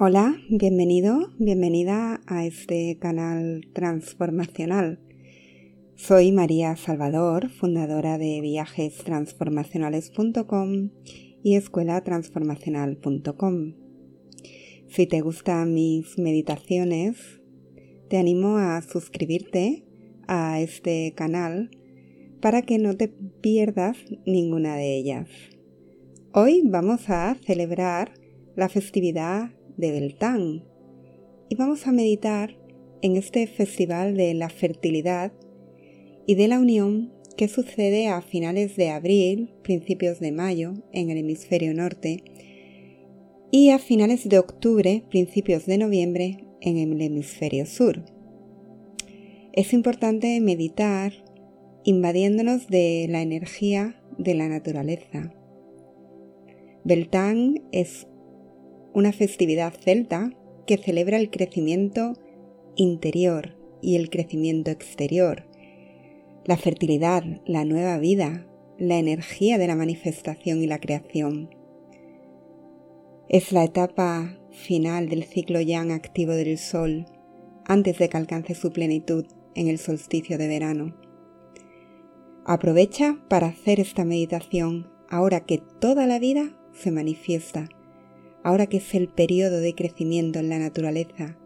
Hola, bienvenido, bienvenida a este canal transformacional. Soy María Salvador, fundadora de viajestransformacionales.com y escuelatransformacional.com. Si te gustan mis meditaciones, te animo a suscribirte a este canal para que no te pierdas ninguna de ellas. Hoy vamos a celebrar la festividad de Beltán y vamos a meditar en este festival de la fertilidad y de la unión que sucede a finales de abril, principios de mayo en el hemisferio norte y a finales de octubre, principios de noviembre en el hemisferio sur. Es importante meditar invadiéndonos de la energía de la naturaleza. Beltán es una festividad celta que celebra el crecimiento interior y el crecimiento exterior, la fertilidad, la nueva vida, la energía de la manifestación y la creación. Es la etapa final del ciclo yang activo del Sol, antes de que alcance su plenitud en el solsticio de verano. Aprovecha para hacer esta meditación ahora que toda la vida se manifiesta ahora que es el periodo de crecimiento en la naturaleza.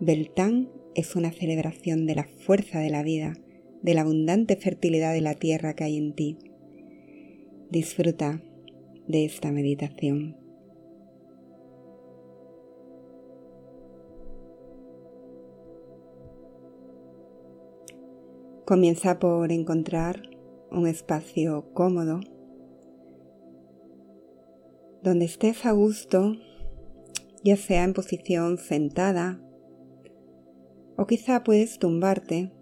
Beltán es una celebración de la fuerza de la vida, de la abundante fertilidad de la tierra que hay en ti. Disfruta de esta meditación. Comienza por encontrar un espacio cómodo donde estés a gusto, ya sea en posición sentada o quizá puedes tumbarte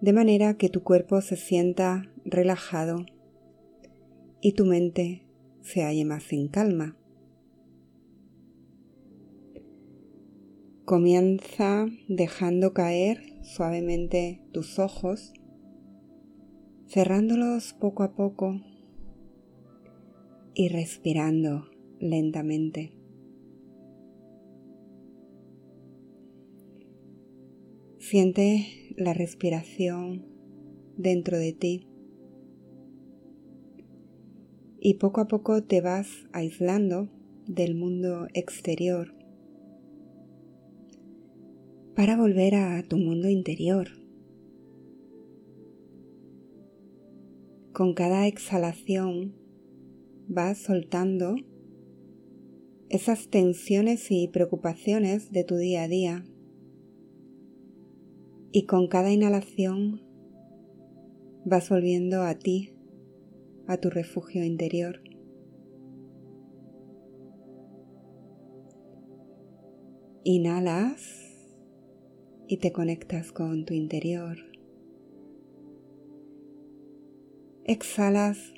de manera que tu cuerpo se sienta relajado y tu mente se halle más en calma. Comienza dejando caer suavemente tus ojos, cerrándolos poco a poco y respirando lentamente. Siente la respiración dentro de ti y poco a poco te vas aislando del mundo exterior para volver a tu mundo interior. Con cada exhalación vas soltando esas tensiones y preocupaciones de tu día a día. Y con cada inhalación vas volviendo a ti, a tu refugio interior. Inhalas y te conectas con tu interior. Exhalas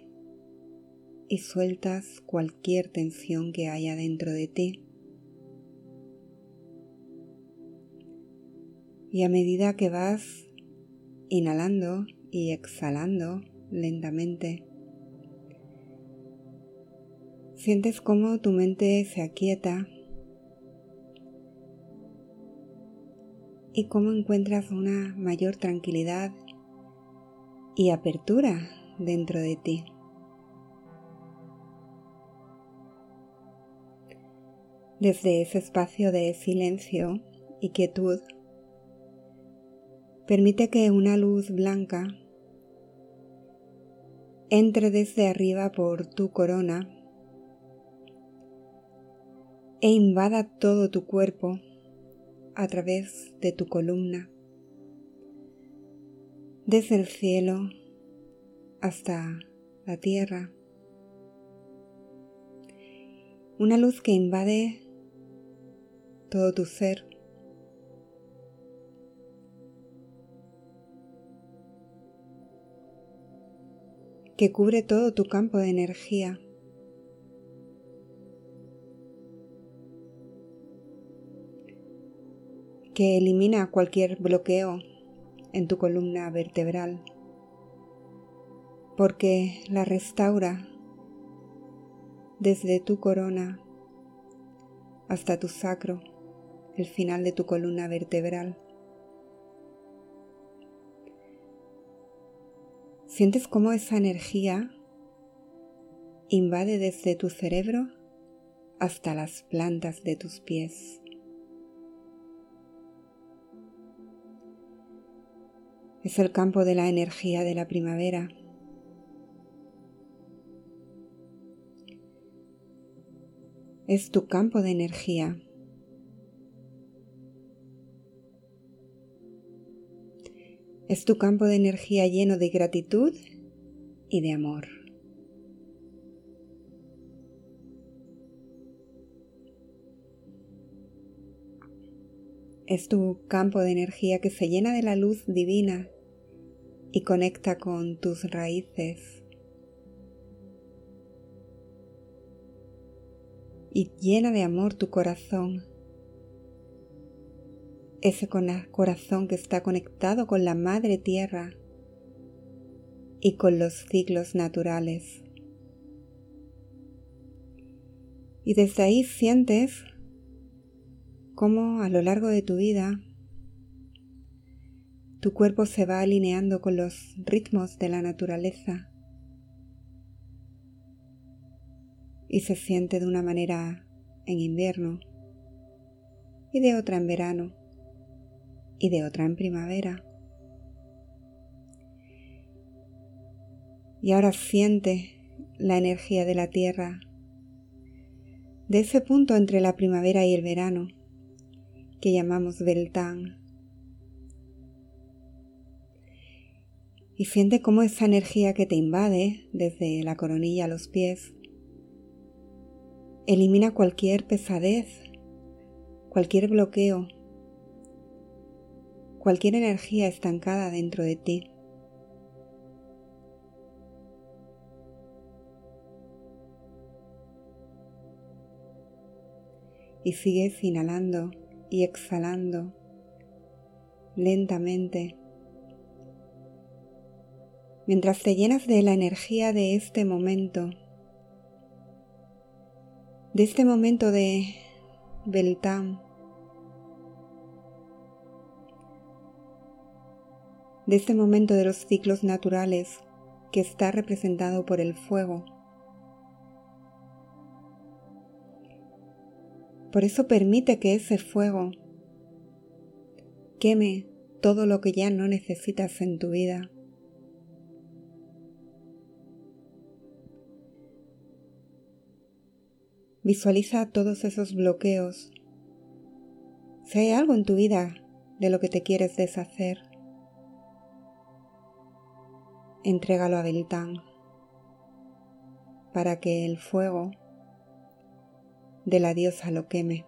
y sueltas cualquier tensión que haya dentro de ti. Y a medida que vas inhalando y exhalando lentamente, sientes cómo tu mente se aquieta y cómo encuentras una mayor tranquilidad y apertura dentro de ti. Desde ese espacio de silencio y quietud, permite que una luz blanca entre desde arriba por tu corona e invada todo tu cuerpo a través de tu columna, desde el cielo hasta la tierra. Una luz que invade todo tu ser. que cubre todo tu campo de energía. que elimina cualquier bloqueo en tu columna vertebral, porque la restaura desde tu corona hasta tu sacro, el final de tu columna vertebral. Sientes cómo esa energía invade desde tu cerebro hasta las plantas de tus pies. Es el campo de la energía de la primavera. Es tu campo de energía. Es tu campo de energía lleno de gratitud y de amor. Es tu campo de energía que se llena de la luz divina y conecta con tus raíces. Y llena de amor tu corazón. Ese corazón que está conectado con la madre tierra y con los ciclos naturales. Y desde ahí sientes cómo a lo largo de tu vida tu cuerpo se va alineando con los ritmos de la naturaleza y se siente de una manera en invierno y de otra en verano y de otra en primavera. Y ahora siente la energía de la tierra, de ese punto entre la primavera y el verano, que llamamos Beltán. Y siente cómo esa energía que te invade desde la coronilla a los pies elimina cualquier pesadez, cualquier bloqueo, cualquier energía estancada dentro de ti. Y sigues inhalando y exhalando lentamente mientras te llenas de la energía de este momento, de este momento de Beltán, de este momento de los ciclos naturales que está representado por el fuego. Por eso permite que ese fuego queme todo lo que ya no necesitas en tu vida. Visualiza todos esos bloqueos. Si hay algo en tu vida de lo que te quieres deshacer, entrégalo a Beltán para que el fuego de la diosa lo queme.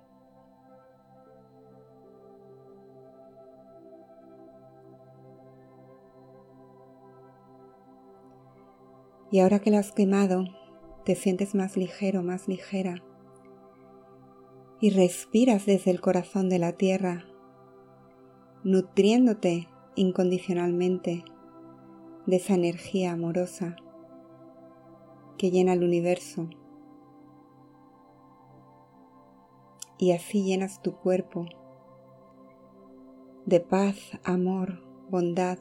Y ahora que lo has quemado, te sientes más ligero, más ligera. Y respiras desde el corazón de la tierra, nutriéndote incondicionalmente de esa energía amorosa que llena el universo y así llenas tu cuerpo de paz, amor, bondad,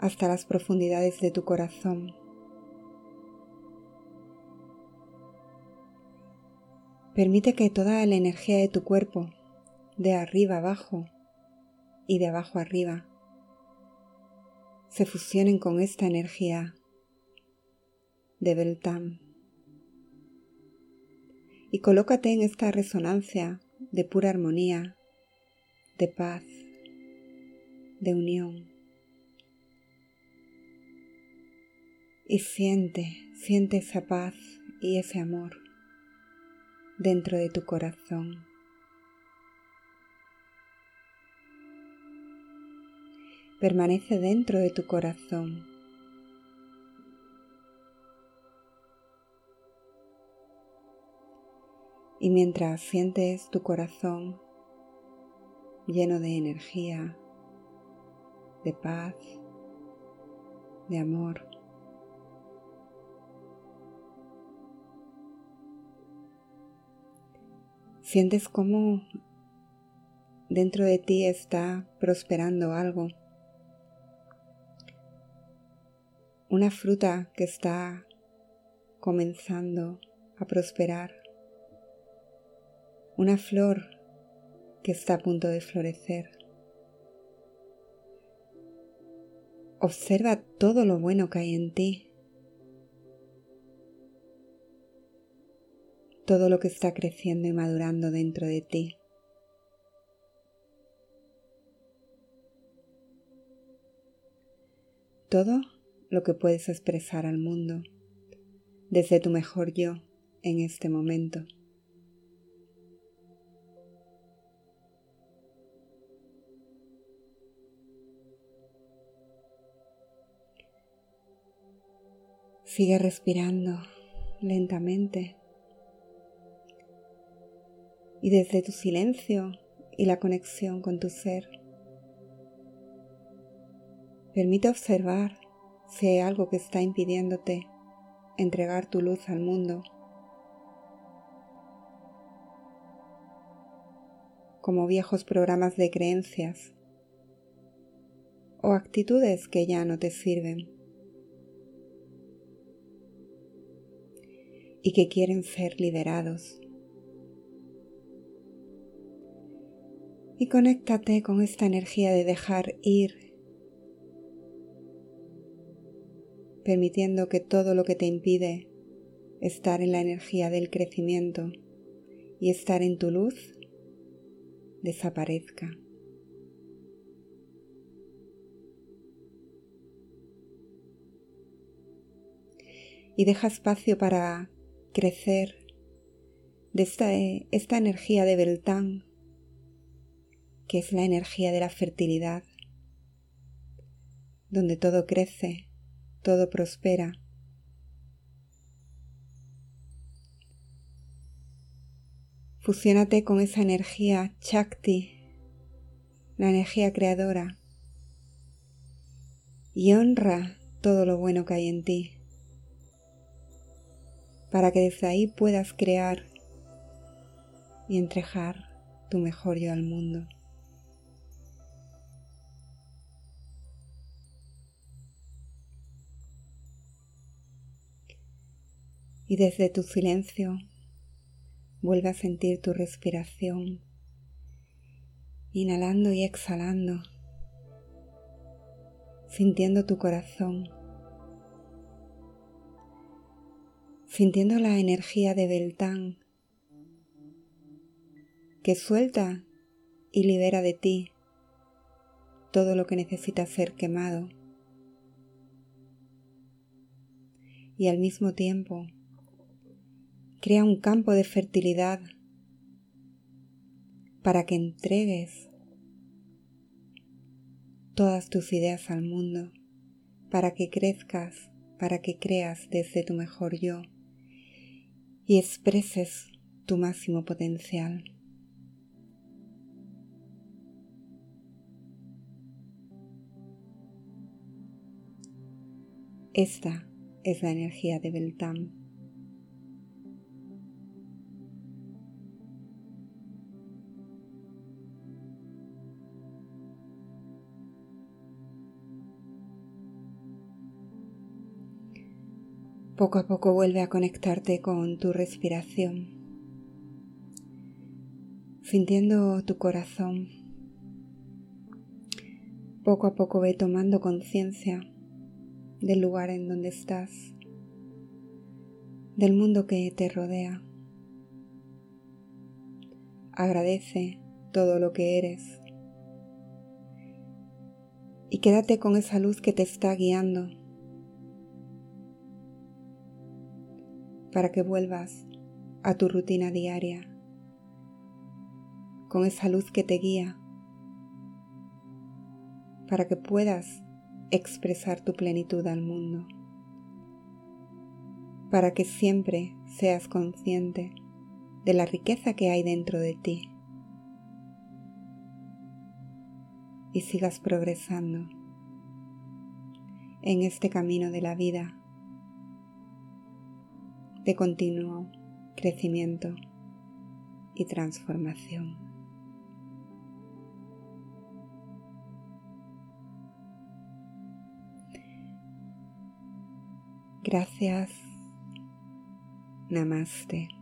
hasta las profundidades de tu corazón. Permite que toda la energía de tu cuerpo, de arriba abajo y de abajo arriba, se fusionen con esta energía de Beltam y colócate en esta resonancia de pura armonía, de paz, de unión. Y siente, siente esa paz y ese amor dentro de tu corazón. Permanece dentro de tu corazón. Y mientras sientes tu corazón lleno de energía, de paz, de amor, Sientes cómo dentro de ti está prosperando algo. Una fruta que está comenzando a prosperar. Una flor que está a punto de florecer. Observa todo lo bueno que hay en ti. Todo lo que está creciendo y madurando dentro de ti. Todo lo que puedes expresar al mundo desde tu mejor yo en este momento. Sigue respirando lentamente y desde tu silencio y la conexión con tu ser, permite observar si algo que está impidiéndote entregar tu luz al mundo. como viejos programas de creencias o actitudes que ya no te sirven. y que quieren ser liberados. Y conéctate con esta energía de dejar ir, permitiendo que todo lo que te impide estar en la energía del crecimiento y estar en tu luz desaparezca. Y deja espacio para crecer de esta, esta energía de Beltán, que es la energía de la fertilidad, donde todo crece, todo prospera. Fusiónate con esa energía Chakti, la energía creadora, y honra todo lo bueno que hay en ti para que desde ahí puedas crear y entrejar tu mejor yo al mundo. Y desde tu silencio vuelve a sentir tu respiración, inhalando y exhalando, sintiendo tu corazón sintiendo la energía de Beltán que suelta y libera de ti todo lo que necesita ser quemado. Y al mismo tiempo crea un campo de fertilidad para que entregues todas tus ideas al mundo, para que crezcas, para que creas desde tu mejor yo y expreses tu máximo potencial. Esta es la energía de Beltam. Poco a poco vuelve a conectarte con tu respiración, sintiendo tu corazón. Poco a poco ve tomando conciencia del lugar en donde estás, del mundo que te rodea. Agradece todo lo que eres y quédate con esa luz que te está guiando para que vuelvas a tu rutina diaria con esa luz que te guía para que puedas expresar tu plenitud al mundo, para que siempre seas consciente de la riqueza que hay dentro de ti y sigas progresando en este camino de la vida de continuo crecimiento y transformación. Gracias. Namaste.